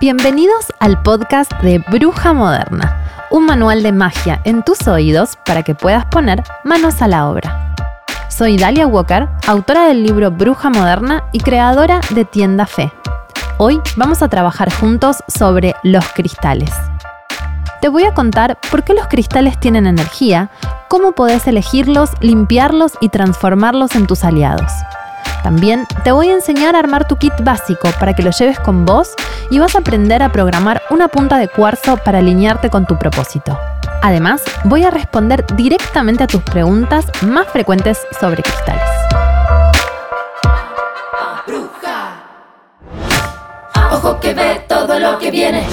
Bienvenidos al podcast de Bruja Moderna, un manual de magia en tus oídos para que puedas poner manos a la obra. Soy Dalia Walker, autora del libro Bruja Moderna y creadora de Tienda Fe. Hoy vamos a trabajar juntos sobre los cristales. Te voy a contar por qué los cristales tienen energía, cómo podés elegirlos, limpiarlos y transformarlos en tus aliados. También te voy a enseñar a armar tu kit básico para que lo lleves con vos y vas a aprender a programar una punta de cuarzo para alinearte con tu propósito. Además, voy a responder directamente a tus preguntas más frecuentes sobre cristales. Ojo que ve todo lo que viene.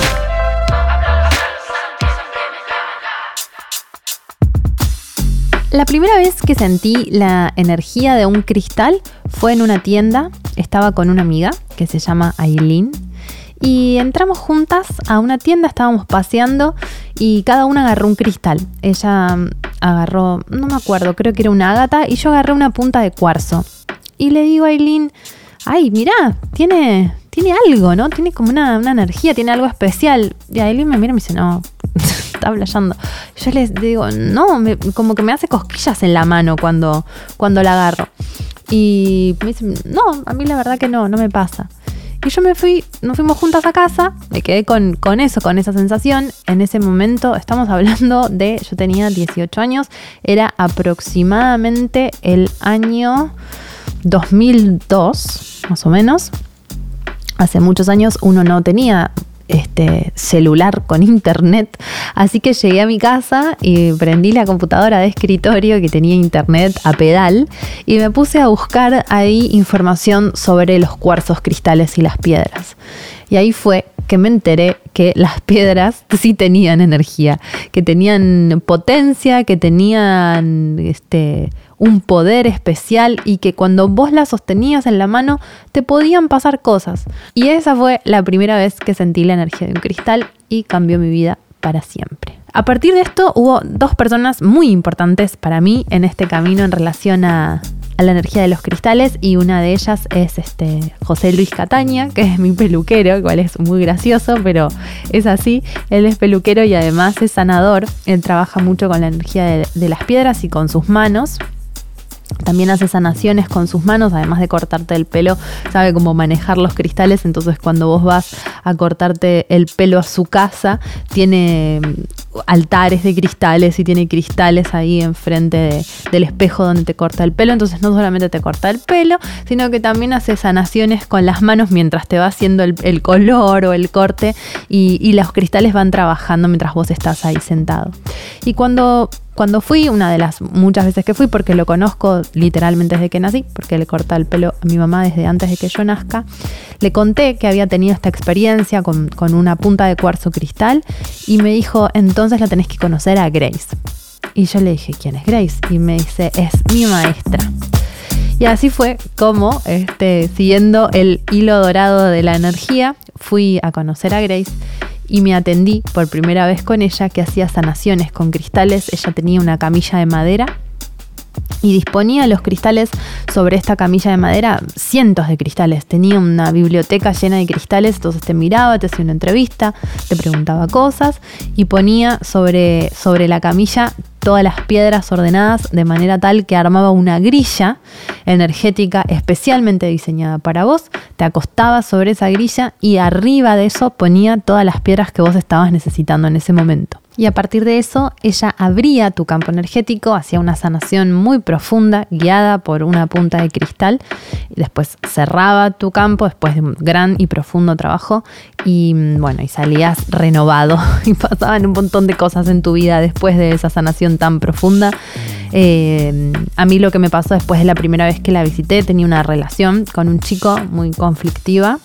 La primera vez que sentí la energía de un cristal fue en una tienda. Estaba con una amiga que se llama Aileen. Y entramos juntas a una tienda, estábamos paseando y cada una agarró un cristal. Ella mm, agarró, no me acuerdo, creo que era una ágata y yo agarré una punta de cuarzo. Y le digo a Aileen, ay, mira, tiene, tiene algo, ¿no? Tiene como una, una energía, tiene algo especial. Y Aileen me mira y me dice, no, está flasheando. Yo les digo, no, como que me hace cosquillas en la mano cuando, cuando la agarro. Y me dicen, no, a mí la verdad que no, no me pasa. Y yo me fui, nos fuimos juntas a casa, me quedé con, con, eso, con esa sensación. En ese momento, estamos hablando de, yo tenía 18 años, era aproximadamente el año 2002, más o menos. Hace muchos años uno no tenía este celular con internet. Así que llegué a mi casa y prendí la computadora de escritorio que tenía internet a pedal y me puse a buscar ahí información sobre los cuarzos, cristales y las piedras. Y ahí fue que me enteré que las piedras sí tenían energía, que tenían potencia, que tenían este un poder especial y que cuando vos la sostenías en la mano te podían pasar cosas. Y esa fue la primera vez que sentí la energía de un cristal y cambió mi vida para siempre. A partir de esto hubo dos personas muy importantes para mí en este camino en relación a, la energía de los cristales y una de ellas es este José Luis Cataña, que es mi peluquero, cual es muy gracioso, pero es así. Él es peluquero y además es sanador. Él trabaja mucho con la energía de las piedras y con sus manos. También hace sanaciones con sus manos, además de cortarte el pelo, sabe cómo manejar los cristales, entonces cuando vos vas a cortarte el pelo a su casa, tiene mm, altares de cristales y tiene cristales ahí enfrente del espejo donde te corta el pelo, entonces no solamente te corta el pelo, sino que también hace sanaciones con las manos mientras te va haciendo el, color o el corte y, y los cristales van trabajando mientras vos estás ahí sentado. Y cuando cuando fui, una de las muchas veces que fui, porque lo conozco literalmente desde que nací, porque le corta el pelo a mi mamá desde antes de que yo nazca, le conté que había tenido esta experiencia con, una punta de cuarzo cristal y me dijo, entonces la tenés que conocer a Grace. Y yo le dije, ¿quién es Grace? Y me dice, es mi maestra. Y así fue como, este, siguiendo el hilo dorado de la energía, fui a conocer a Grace y me atendí por primera vez con ella que hacía sanaciones con cristales. Ella tenía una camilla de madera y disponía los cristales sobre esta camilla de madera, cientos de cristales. Tenía una biblioteca llena de cristales, entonces te miraba, te hacía una entrevista, te preguntaba cosas y ponía sobre, sobre la camilla todas las piedras ordenadas de manera tal que armaba una grilla energética especialmente diseñada para vos. Te acostabas sobre esa grilla y arriba de eso ponía todas las piedras que vos estabas necesitando en ese momento. Y a partir de eso ella abría tu campo energético hacia una sanación muy profunda guiada por una punta de cristal y después cerraba tu campo después de un gran y profundo trabajo y mm, bueno y salías renovado y pasaban un montón de cosas en tu vida después de esa sanación tan profunda. Eh, a mí lo que me pasó después de la primera vez que la visité tenía una relación con un chico muy conflictiva.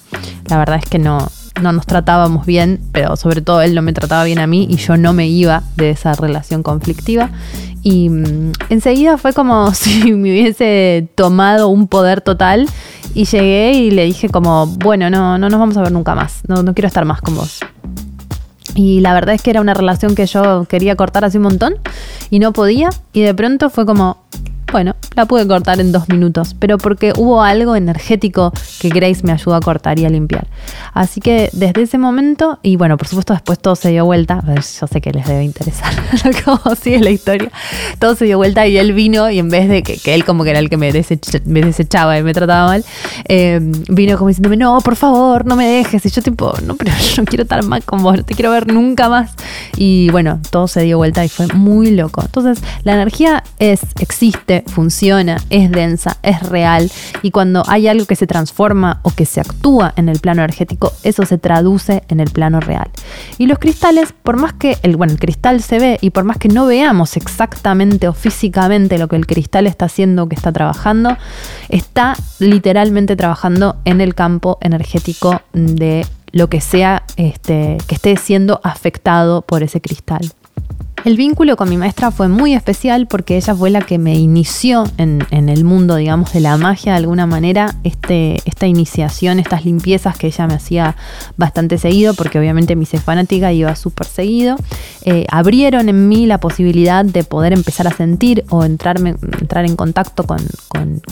La verdad es que no no nos tratábamos bien, pero sobre todo él no me trataba bien a mí y yo no me iba de esa relación conflictiva. Y mm, enseguida fue como si me hubiese tomado un poder total y llegué y le dije como, bueno, no, no nos vamos a ver nunca más, no, no quiero estar más con vos. Y la verdad es que era una relación que yo quería cortar hace un montón y no podía. Y de pronto fue como, bueno, la pude cortar en dos minutos, pero porque hubo algo energético que Grace me ayudó a cortar y a limpiar. Así que desde ese momento, y bueno, por supuesto después todo se dio vuelta, yo sé que les debe interesar cómo sigue la historia, todo se dio vuelta y él vino y en vez de que, él como que era el que me, desechaba y me trataba mal, em, vino como diciéndome, no, por favor, no me dejes. Y yo tipo, no, pero yo no quiero estar más con vos, no te quiero ver nunca más. Y bueno, todo se dio vuelta y fue muy loco. Entonces, la energía es, existe, funciona, es densa, es real y cuando hay algo que se transforma o que se actúa en el plano energético, eso se traduce en el plano real. Y los cristales, por más que el, bueno, el cristal se ve y por más que no veamos exactamente o físicamente lo que el cristal está haciendo, que está trabajando, está literalmente trabajando en el campo energético de lo que sea este, que esté siendo afectado por ese cristal. El vínculo con mi maestra fue muy especial porque ella fue la que me inició en, el mundo, digamos, de la magia de alguna manera. Este, esta iniciación, estas limpiezas que ella me hacía bastante seguido, porque obviamente mi hice fanática iba súper seguido, eh, abrieron en mí la posibilidad de poder empezar a sentir o entrarme, entrar en contacto con,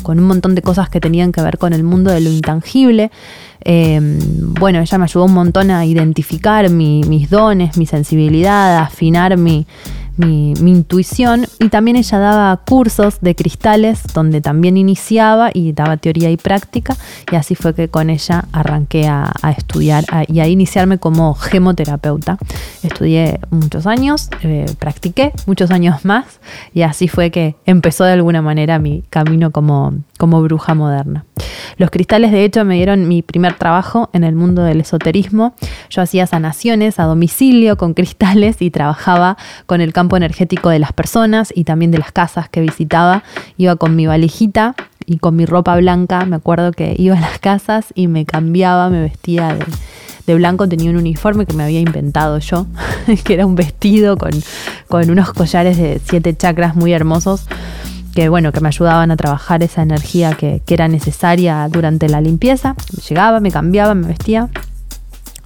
con un montón de cosas que tenían que ver con el mundo de lo intangible. Em, bueno, ella me ayudó un montón a identificar mis dones, mi sensibilidad, a afinar mi, mi, intuición y también ella daba cursos de cristales donde también iniciaba y daba teoría y práctica y así fue que con ella arranqué a, estudiar y a iniciarme como gemoterapeuta. Estudié muchos años, eh, practiqué muchos años más y así fue que empezó de alguna manera mi camino como, como bruja moderna. Los cristales de hecho me dieron mi primer trabajo en el mundo del esoterismo. Yo hacía sanaciones a domicilio con cristales y trabajaba con el campo energético de las personas y también de las casas que visitaba. Iba con mi valijita y con mi ropa blanca. Me acuerdo que iba a las casas y me cambiaba, me vestía de, blanco. Tenía un uniforme que me había inventado yo, que era un vestido con, con unos collares de siete chakras muy hermosos que bueno, que me ayudaban a trabajar esa energía que, que, era necesaria durante la limpieza. Llegaba, me cambiaba, me vestía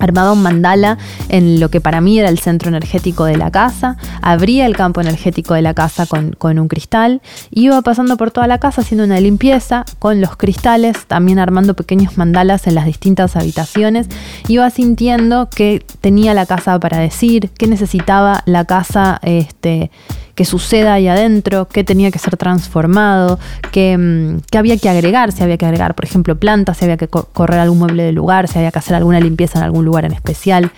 armaba un mandala en lo que para mí era el centro energético de la casa, abría el campo energético de la casa con, un cristal, iba pasando por toda la casa haciendo una limpieza con los cristales, también armando pequeños mandalas en las distintas habitaciones, iba sintiendo que tenía la casa para decir, que necesitaba la casa este, que suceda ahí adentro, qué tenía que ser transformado, qué, mm, había que agregar, si había que agregar, por ejemplo, plantas, si había que correr algún mueble de lugar, si había que hacer alguna limpieza en algún lugar en especial.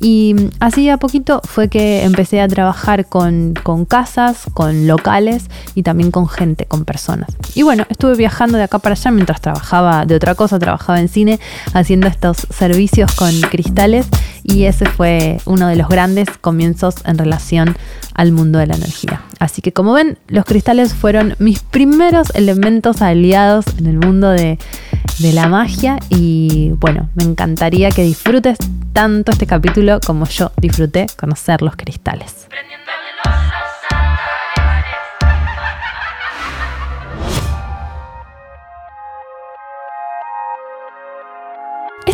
Y mm, así a poquito fue que empecé a trabajar con, con casas, con locales y también con gente, con personas. Y bueno, estuve viajando de acá para allá mientras trabajaba de otra cosa, trabajaba en cine, haciendo estos servicios con cristales y ese fue uno de los grandes comienzos en relación al mundo de la energía. Así que como ven, los cristales fueron mis primeros elementos aliados en el mundo de, la magia y bueno, me encantaría que disfrutes tanto este capítulo como yo disfruté conocer los cristales.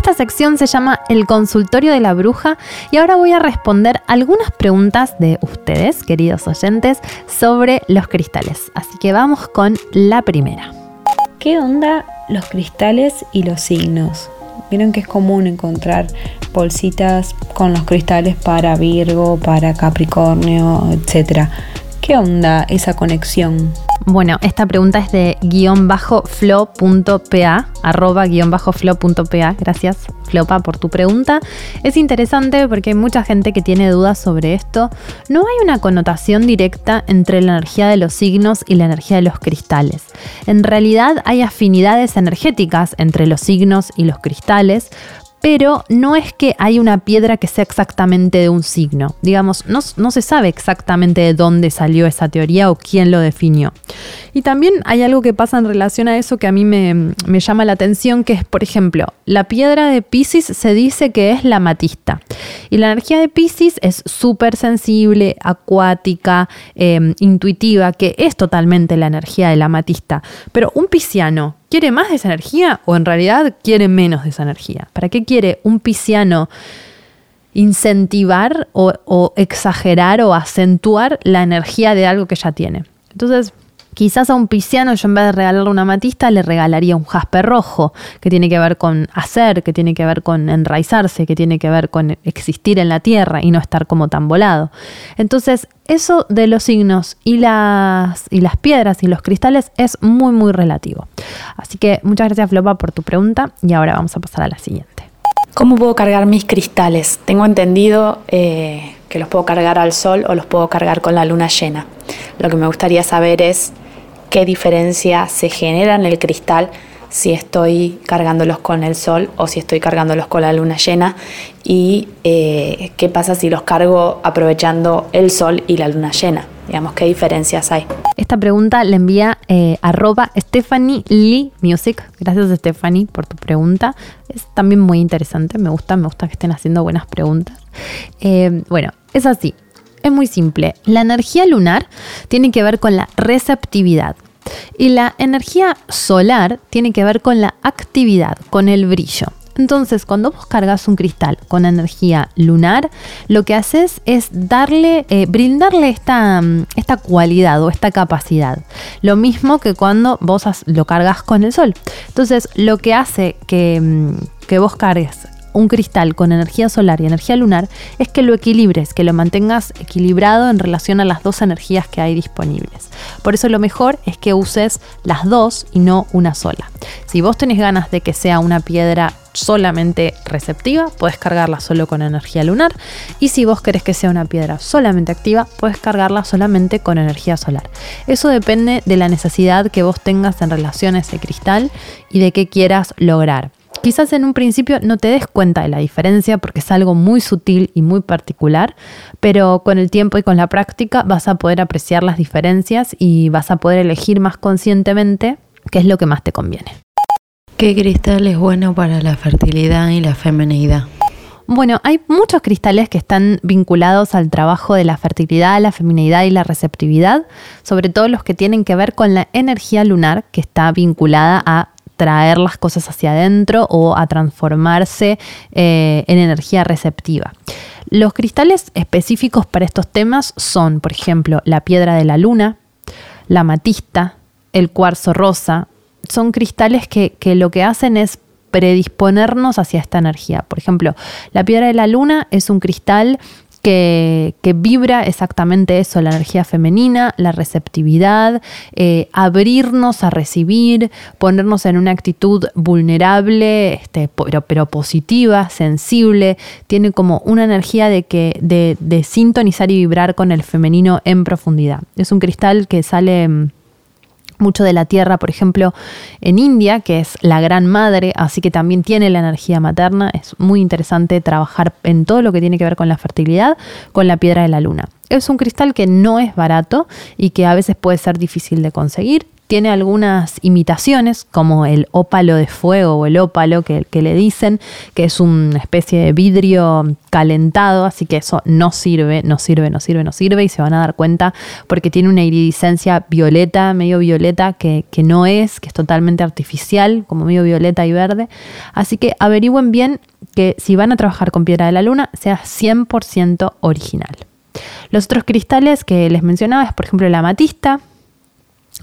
Esta sección se llama El consultorio de la bruja y ahora voy a responder algunas preguntas de ustedes, queridos oyentes, sobre los cristales. Así que vamos con la primera. ¿Qué onda los cristales y los signos? Vieron que es común encontrar bolsitas con los cristales para Virgo, para Capricornio, etc. ¿Qué onda esa conexión? Bueno, esta pregunta es de guion bajo flow.pa, arroba guion bajo flow.pa. Gracias, Flopa, por tu pregunta. Es interesante porque hay mucha gente que tiene dudas sobre esto. No hay una connotación directa entre la energía de los signos y la energía de los cristales. En realidad hay afinidades energéticas entre los signos y los cristales, pero no es que hay una piedra que sea exactamente de un signo. Digamos, no, se sabe exactamente de dónde salió esa teoría o quién lo definió. Y también hay algo que pasa en relación a eso que a mí me, me llama la atención, que es, por ejemplo, la piedra de Pisces se dice que es la matista. Y la energía de Pisces es súper sensible, acuática, em, intuitiva, que es totalmente la energía de la matista. Pero un pisciano, ¿quiere más de esa energía o en realidad quiere menos de esa energía? ¿Para qué quiere un pisciano incentivar o, exagerar o acentuar la energía de algo que ya tiene? Entonces, Quizás a un pisciano yo en vez de regalarle una matista le regalaría un jaspe rojo, que tiene que ver con hacer, que tiene que ver con enraizarse, que tiene que ver con existir en la tierra y no estar como tan volado. Entonces, eso de los signos y las, y las piedras y los cristales es muy, muy relativo. Así que muchas gracias, Flopa, por tu pregunta y ahora vamos a pasar a la siguiente. ¿Cómo puedo cargar mis cristales? Tengo entendido eh, que los puedo cargar al sol o los puedo cargar con la luna llena. Lo que me gustaría saber es qué diferencia se genera en el cristal si estoy cargándolos con el sol o si estoy cargándolos con la luna llena y eh, qué pasa si los cargo aprovechando el sol y la luna llena. Digamos, ¿qué diferencias hay? Esta pregunta la envía eh, arroba Stephanie Lee Music. Gracias Stephanie por tu pregunta. Es también muy interesante, me gusta, me gusta que estén haciendo buenas preguntas. Eh, bueno, es así. Es muy simple. La energía lunar tiene que ver con la receptividad y la energía solar tiene que ver con la actividad, con el brillo. Entonces, cuando vos cargas un cristal con energía lunar, lo que haces es darle, eh, brindarle esta, mm, esta, cualidad o esta capacidad. Lo mismo que cuando vos lo cargas con el sol. Entonces, lo que hace que, mm, que vos cargues un cristal con energía solar y energía lunar es que lo equilibres, que lo mantengas equilibrado en relación a las dos energías que hay disponibles. Por eso lo mejor es que uses las dos y no una sola. Si vos tenés ganas de que sea una piedra solamente receptiva, puedes cargarla solo con energía lunar. Y si vos querés que sea una piedra solamente activa, puedes cargarla solamente con energía solar. Eso depende de la necesidad que vos tengas en relación a ese cristal y de qué quieras lograr. Quizás en un principio no te des cuenta de la diferencia porque es algo muy sutil y muy particular, pero con el tiempo y con la práctica vas a poder apreciar las diferencias y vas a poder elegir más conscientemente qué es lo que más te conviene. ¿Qué cristal es bueno para la fertilidad y la feminidad? Bueno, hay muchos cristales que están vinculados al trabajo de la fertilidad, la feminidad y la receptividad, sobre todo los que tienen que ver con la energía lunar, que está vinculada a traer las cosas hacia adentro o a transformarse eh, en energía receptiva. Los cristales específicos para estos temas son, por ejemplo, la piedra de la luna, la matista, el cuarzo rosa. Son cristales que, que lo que hacen es predisponernos hacia esta energía. Por ejemplo, la piedra de la luna es un cristal que, vibra exactamente eso, la energía femenina, la receptividad, eh, abrirnos a recibir, ponernos en una actitud vulnerable, este, pero, pero, positiva, sensible, tiene como una energía de, que, de, de sintonizar y vibrar con el femenino en profundidad. Es un cristal que sale mm, mucho de la tierra, por ejemplo, en India, que es la gran madre, así que también tiene la energía materna. Es muy interesante trabajar en todo lo que tiene que ver con la fertilidad, con la piedra de la luna. Es un cristal que no es barato y que a veces puede ser difícil de conseguir tiene algunas imitaciones, como el ópalo de fuego o el ópalo que, le dicen, que es una especie de vidrio calentado, así que eso no sirve, no sirve, no sirve, no sirve, y se van a dar cuenta porque tiene una iridiscencia violeta, medio violeta, que, que no es, que es totalmente artificial, como medio violeta y verde. Así que averigüen bien que si van a trabajar con piedra de la luna, sea 100% original. Los otros cristales que les mencionaba es, por ejemplo, la amatista,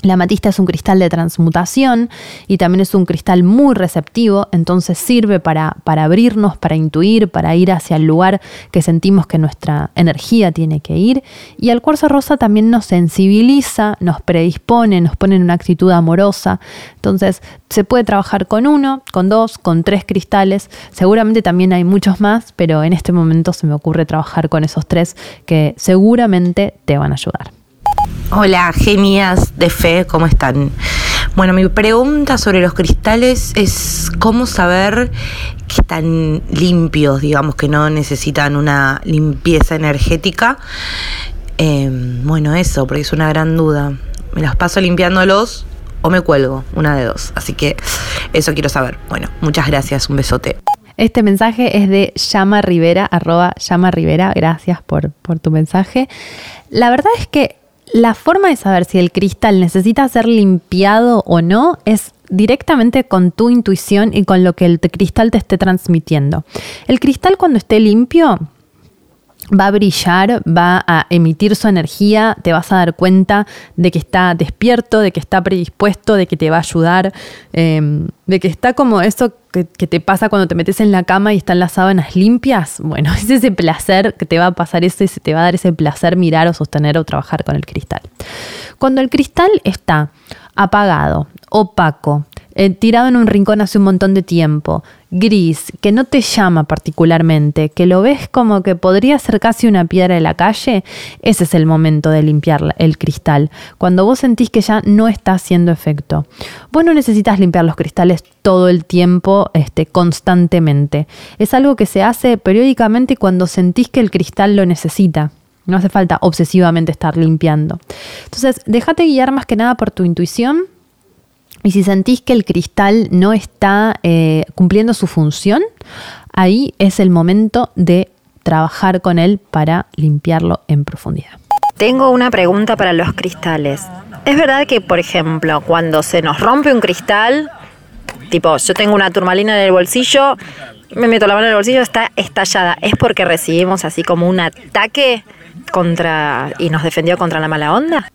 La amatista es un cristal de transmutación y también es un cristal muy receptivo, entonces sirve para, para, abrirnos, para intuir, para ir hacia el lugar que sentimos que nuestra energía tiene que ir. Y el cuarzo rosa también nos sensibiliza, nos predispone, nos pone en una actitud amorosa. Entonces se puede trabajar con uno, con dos, con tres cristales. Seguramente también hay muchos más, pero en este momento se me ocurre trabajar con esos tres que seguramente te van a ayudar. Hola, genias de fe, ¿cómo están? Bueno, mi pregunta sobre los cristales es cómo saber que están limpios, digamos, que no necesitan una limpieza energética. Em, bueno, eso, porque es una gran duda. Me las paso limpiándolos o me cuelgo, una de dos. Así que eso quiero saber. Bueno, muchas gracias, un besote. Este mensaje es de Llama Rivera, arroba Llama Rivera. Gracias por, por tu mensaje. La verdad es que la forma de saber si el cristal necesita ser limpiado o no es directamente con tu intuición y con lo que el cristal te esté transmitiendo. El cristal cuando esté limpio va a brillar, va a emitir su energía, te vas a dar cuenta de que está despierto, de que está predispuesto, de que te va a ayudar, em, de que está como eso que, te pasa cuando te metes en la cama y están las sábanas limpias. Bueno, es ese placer que te va a pasar eso y se te va a dar ese placer mirar o sostener o trabajar con el cristal. Cuando el cristal está apagado, opaco, eh, tirado en un rincón hace un montón de tiempo, gris, que no te llama particularmente, que lo ves como que podría ser casi una piedra de la calle, ese es el momento de limpiar el cristal. Cuando vos sentís que ya no está haciendo efecto. Vos no necesitas limpiar los cristales todo el tiempo, este, constantemente. Es algo que se hace periódicamente cuando sentís que el cristal lo necesita. No hace falta obsesivamente estar limpiando. Entonces, déjate guiar más que nada por tu intuición y si sentís que el cristal no está eh, cumpliendo su función, ahí es el momento de trabajar con él para limpiarlo en profundidad. Tengo una pregunta para los cristales. ¿Es verdad que, por ejemplo, cuando se nos rompe un cristal, tipo, yo tengo una turmalina en el bolsillo, me meto la mano en el bolsillo, está estallada, ¿es porque recibimos así como un ataque contra y nos defendió contra la mala onda?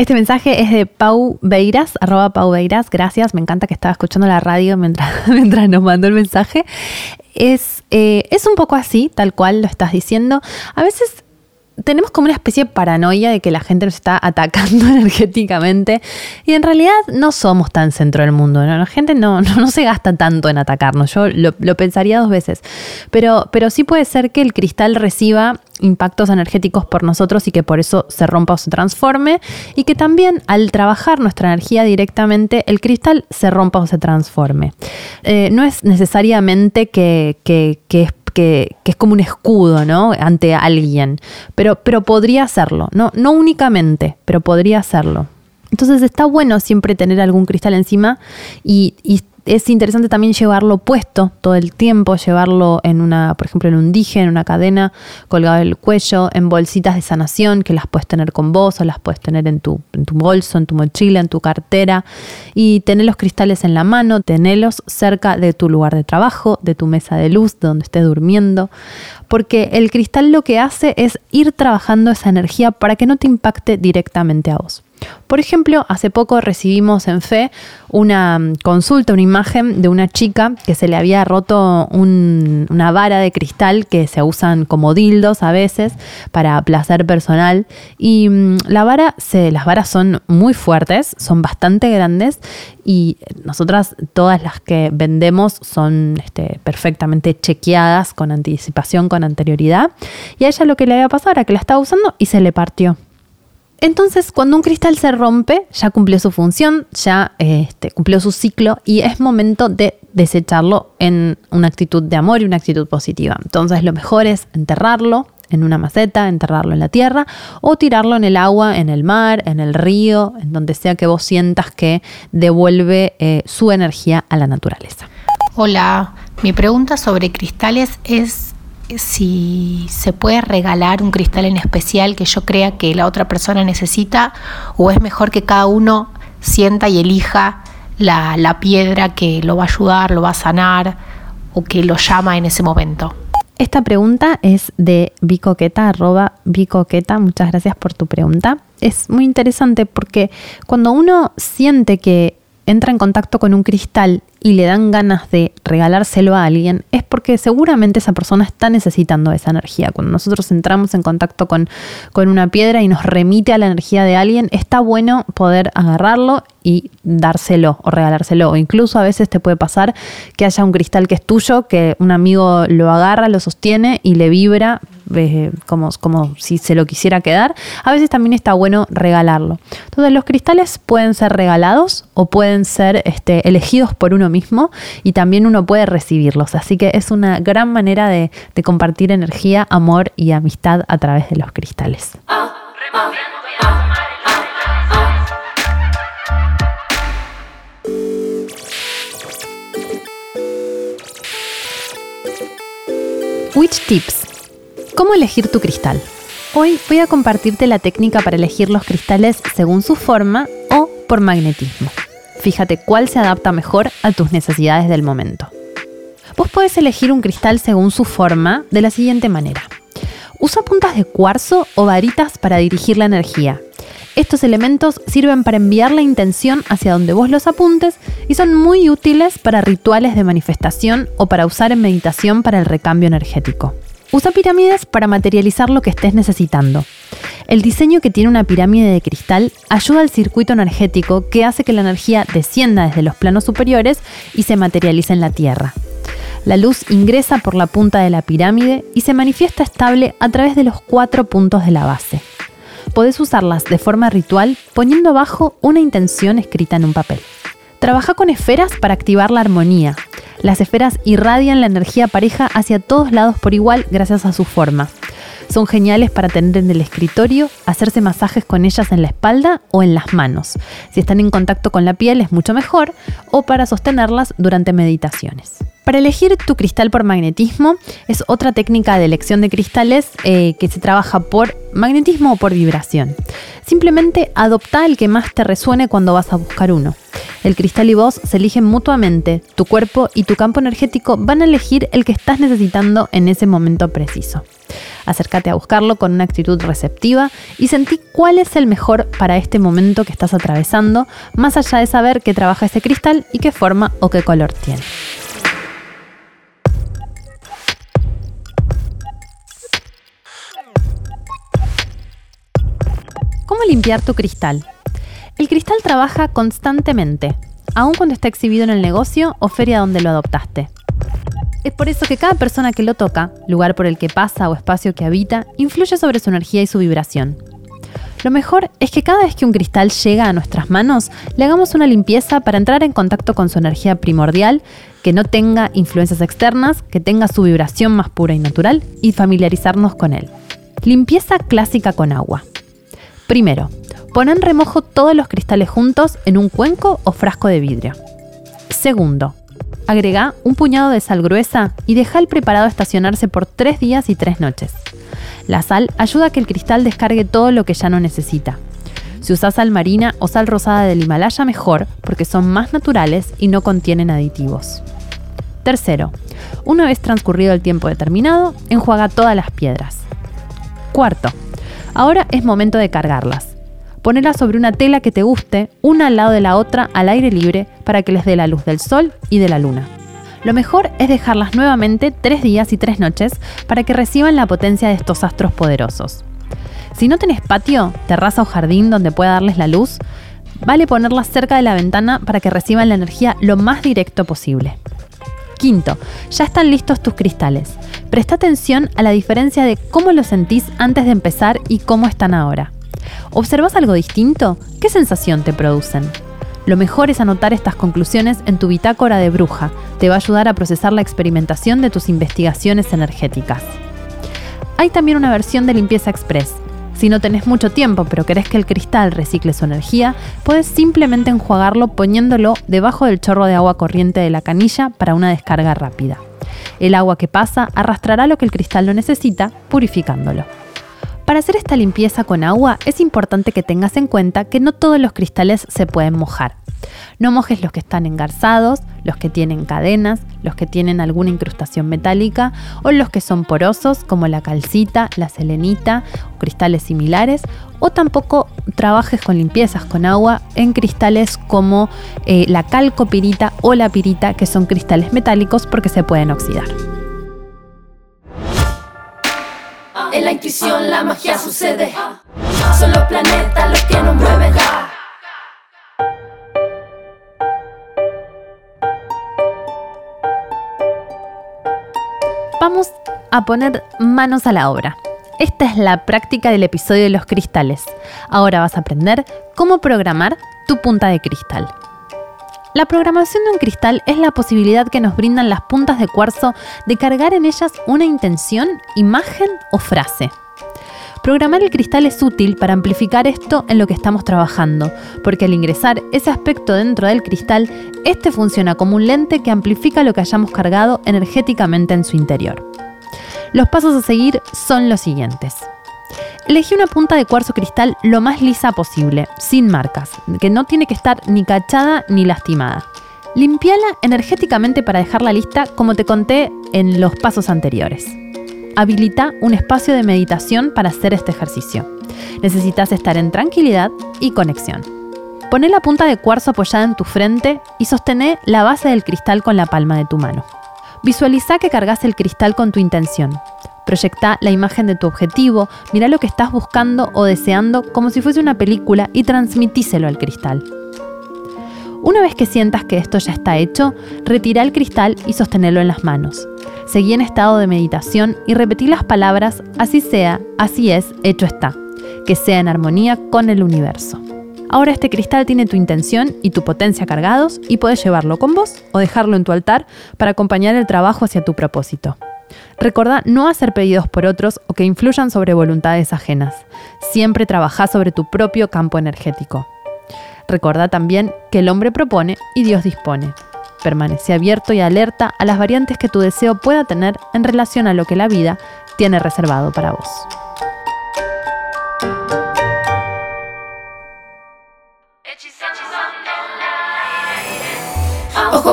Este mensaje es de Pau Beiras, arroba Pau Beiras. Gracias, me encanta que estaba escuchando la radio mientras, mientras nos mandó el mensaje. Es, eh, es un poco así, tal cual lo estás diciendo. A veces tenemos como una especie de paranoia de que la gente nos está atacando energéticamente y en realidad no somos tan centro del mundo, la gente no, no, se gasta tanto en atacarnos, yo lo, pensaría dos veces, pero, pero sí puede ser que el cristal reciba impactos energéticos por nosotros y que por eso se rompa o se transforme y que también al trabajar nuestra energía directamente el cristal se rompa o se transforme. Eh, no es necesariamente que, que, que es que, es como un escudo, ¿no? Ante alguien. Pero, pero podría hacerlo, ¿no? No únicamente, pero podría hacerlo. Entonces está bueno siempre tener algún cristal encima y, y es interesante también llevarlo puesto todo el tiempo, llevarlo en una, por ejemplo, en un dije, en una cadena, colgado del cuello, en bolsitas de sanación que las puedes tener con vos o las puedes tener en tu, en tu bolso, en tu mochila, en tu cartera y tener los cristales en la mano, tenerlos cerca de tu lugar de trabajo, de tu mesa de luz, donde estés durmiendo, porque el cristal lo que hace es ir trabajando esa energía para que no te impacte directamente a vos. Por ejemplo, hace poco recibimos en fe una mm, consulta, una imagen de una chica que se le había roto una vara de cristal que se usan como dildos a veces para placer personal. Y mm, la vara, las varas son muy fuertes, son bastante grandes y nosotras todas las que vendemos son este, perfectamente chequeadas con anticipación, con anterioridad. Y a ella lo que le había pasado era que la estaba usando y se le partió. Entonces, cuando un cristal se rompe, ya cumplió su función, ya este, cumplió su ciclo y es momento de desecharlo en una actitud de amor y una actitud positiva. Entonces, lo mejor es enterrarlo en una maceta, enterrarlo en la tierra o tirarlo en el agua, en el mar, en el río, en donde sea que vos sientas que devuelve eh, su energía a la naturaleza. Hola, mi pregunta sobre cristales es si se puede regalar un cristal en especial que yo crea que la otra persona necesita o es mejor que cada uno sienta y elija la, piedra que lo va a ayudar, lo va a sanar o que lo llama en ese momento. Esta pregunta es de Bicoqueta, arroba Bicoqueta. Muchas gracias por tu pregunta. es muy interesante porque cuando uno siente que entra en contacto con un cristal y le dan ganas de regalárselo a alguien, es porque seguramente esa persona está necesitando esa energía. Cuando nosotros entramos en contacto con, con una piedra y nos remite a la energía de alguien, está bueno poder agarrarlo y dárselo o regalárselo. O incluso a veces te puede pasar que haya un cristal que es tuyo, que un amigo lo agarra, lo sostiene y le vibra eh, como, como si se lo quisiera quedar. A veces también está bueno regalarlo. Entonces los cristales pueden ser regalados o pueden ser este, elegidos por uno mismo y también uno puede recibirlos. Así que es una gran manera de, compartir energía, amor y amistad a través de los cristales. Tips. ¿Cómo elegir tu cristal? Hoy voy a compartirte la técnica para elegir los cristales según su forma o por magnetismo. Fíjate cuál se adapta mejor a tus necesidades del momento. Vos podés elegir un cristal según su forma de la siguiente manera. Usa puntas de cuarzo o varitas para dirigir la energía. Estos elementos sirven para enviar la intención hacia donde vos los apuntes y son muy útiles para rituales de manifestación o para usar en meditación para el recambio energético. Usa pirámides para materializar lo que estés necesitando. El diseño que tiene una pirámide de cristal ayuda al circuito energético que hace que la energía descienda desde los planos superiores y se materialice en la Tierra. La luz ingresa por la punta de la pirámide y se manifiesta estable a través de los cuatro puntos de la base. Podés usarlas de forma ritual poniendo abajo una intención escrita en un papel. Trabaja con esferas para activar la armonía, las esferas irradian la energía pareja hacia todos lados por igual gracias a su forma. Son geniales para tener en el escritorio, hacerse masajes con ellas en la espalda o en las manos. Si están en contacto con la piel es mucho mejor o para sostenerlas durante meditaciones. Para elegir tu cristal por magnetismo es otra técnica de elección de cristales eh, que se trabaja por magnetismo o por vibración. Simplemente adopta el que más te resuene cuando vas a buscar uno. El cristal y vos se eligen mutuamente. Tu cuerpo y tu campo energético van a elegir el que estás necesitando en ese momento preciso. Acércate a buscarlo con una actitud receptiva y sentí cuál es el mejor para este momento que estás atravesando, más allá de saber qué trabaja ese cristal y qué forma o qué color tiene. ¿Cómo limpiar tu cristal? El cristal trabaja constantemente, aun cuando está exhibido en el negocio o feria donde lo adoptaste. Es por eso que cada persona que lo toca, lugar por el que pasa o espacio que habita, influye sobre su energía y su vibración. Lo mejor es que cada vez que un cristal llega a nuestras manos, le hagamos una limpieza para entrar en contacto con su energía primordial, que no tenga influencias externas, que tenga su vibración más pura y natural y familiarizarnos con él. Limpieza clásica con agua. Primero, Pon en remojo todos los cristales juntos en un cuenco o frasco de vidrio. Segundo, agrega un puñado de sal gruesa y deja el preparado estacionarse por 3 días y 3 noches. La sal ayuda a que el cristal descargue todo lo que ya no necesita. Si usas sal marina o sal rosada del Himalaya mejor porque son más naturales y no contienen aditivos. Tercero, una vez transcurrido el tiempo determinado, enjuaga todas las piedras. Cuarto, ahora es momento de cargarlas. Ponerlas sobre una tela que te guste, una al lado de la otra al aire libre para que les dé la luz del sol y de la luna. Lo mejor es dejarlas nuevamente tres días y tres noches para que reciban la potencia de estos astros poderosos. Si no tenés patio, terraza o jardín donde pueda darles la luz, vale ponerlas cerca de la ventana para que reciban la energía lo más directo posible. Quinto, ya están listos tus cristales. Presta atención a la diferencia de cómo los sentís antes de empezar y cómo están ahora. ¿Observas algo distinto? ¿Qué sensación te producen? Lo mejor es anotar estas conclusiones en tu bitácora de bruja. Te va a ayudar a procesar la experimentación de tus investigaciones energéticas. Hay también una versión de limpieza express. Si no tenés mucho tiempo pero querés que el cristal recicle su energía, puedes simplemente enjuagarlo poniéndolo debajo del chorro de agua corriente de la canilla para una descarga rápida. El agua que pasa arrastrará lo que el cristal lo necesita, purificándolo. Para hacer esta limpieza con agua es importante que tengas en cuenta que no todos los cristales se pueden mojar. No mojes los que están engarzados, los que tienen cadenas, los que tienen alguna incrustación metálica o los que son porosos como la calcita, la selenita o cristales similares o tampoco trabajes con limpiezas con agua en cristales como eh, la calcopirita o la pirita que son cristales metálicos porque se pueden oxidar. En la intuición la magia sucede. Son los planetas los que nos mueven. Vamos a poner manos a la obra. Esta es la práctica del episodio de los cristales. Ahora vas a aprender cómo programar tu punta de cristal. La programación de un cristal es la posibilidad que nos brindan las puntas de cuarzo de cargar en ellas una intención, imagen o frase. Programar el cristal es útil para amplificar esto en lo que estamos trabajando, porque al ingresar ese aspecto dentro del cristal, este funciona como un lente que amplifica lo que hayamos cargado energéticamente en su interior. Los pasos a seguir son los siguientes. Elegí una punta de cuarzo cristal lo más lisa posible, sin marcas, que no tiene que estar ni cachada ni lastimada. Limpiala energéticamente para dejarla lista como te conté en los pasos anteriores habilita un espacio de meditación para hacer este ejercicio. Necesitas estar en tranquilidad y conexión. Poné la punta de cuarzo apoyada en tu frente y sostené la base del cristal con la palma de tu mano. Visualiza que cargas el cristal con tu intención. Proyecta la imagen de tu objetivo, mira lo que estás buscando o deseando como si fuese una película y transmitíselo al cristal. Una vez que sientas que esto ya está hecho, retira el cristal y sostenerlo en las manos. Seguí en estado de meditación y repetí las palabras así sea, así es, hecho está, que sea en armonía con el universo. Ahora este cristal tiene tu intención y tu potencia cargados y puedes llevarlo con vos o dejarlo en tu altar para acompañar el trabajo hacia tu propósito. Recordá no hacer pedidos por otros o que influyan sobre voluntades ajenas. Siempre trabajá sobre tu propio campo energético. Recordá también que el hombre propone y Dios dispone. Permanece abierto y alerta a las variantes que tu deseo pueda tener en relación a lo que la vida tiene reservado para vos.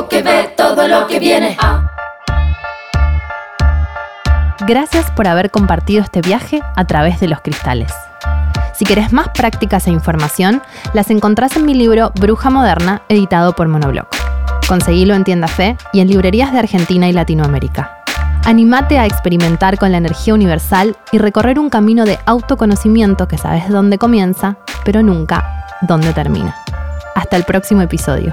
Que ve todo lo que viene. Gracias por haber compartido este viaje a través de los cristales. Si querés más prácticas e información, las encontrás en mi libro Bruja Moderna, editado por Monobloc. Conseguilo en Tienda Fe y en librerías de Argentina y Latinoamérica. Animate a experimentar con la energía universal y recorrer un camino de autoconocimiento que sabes dónde comienza, pero nunca dónde termina. Hasta el próximo episodio.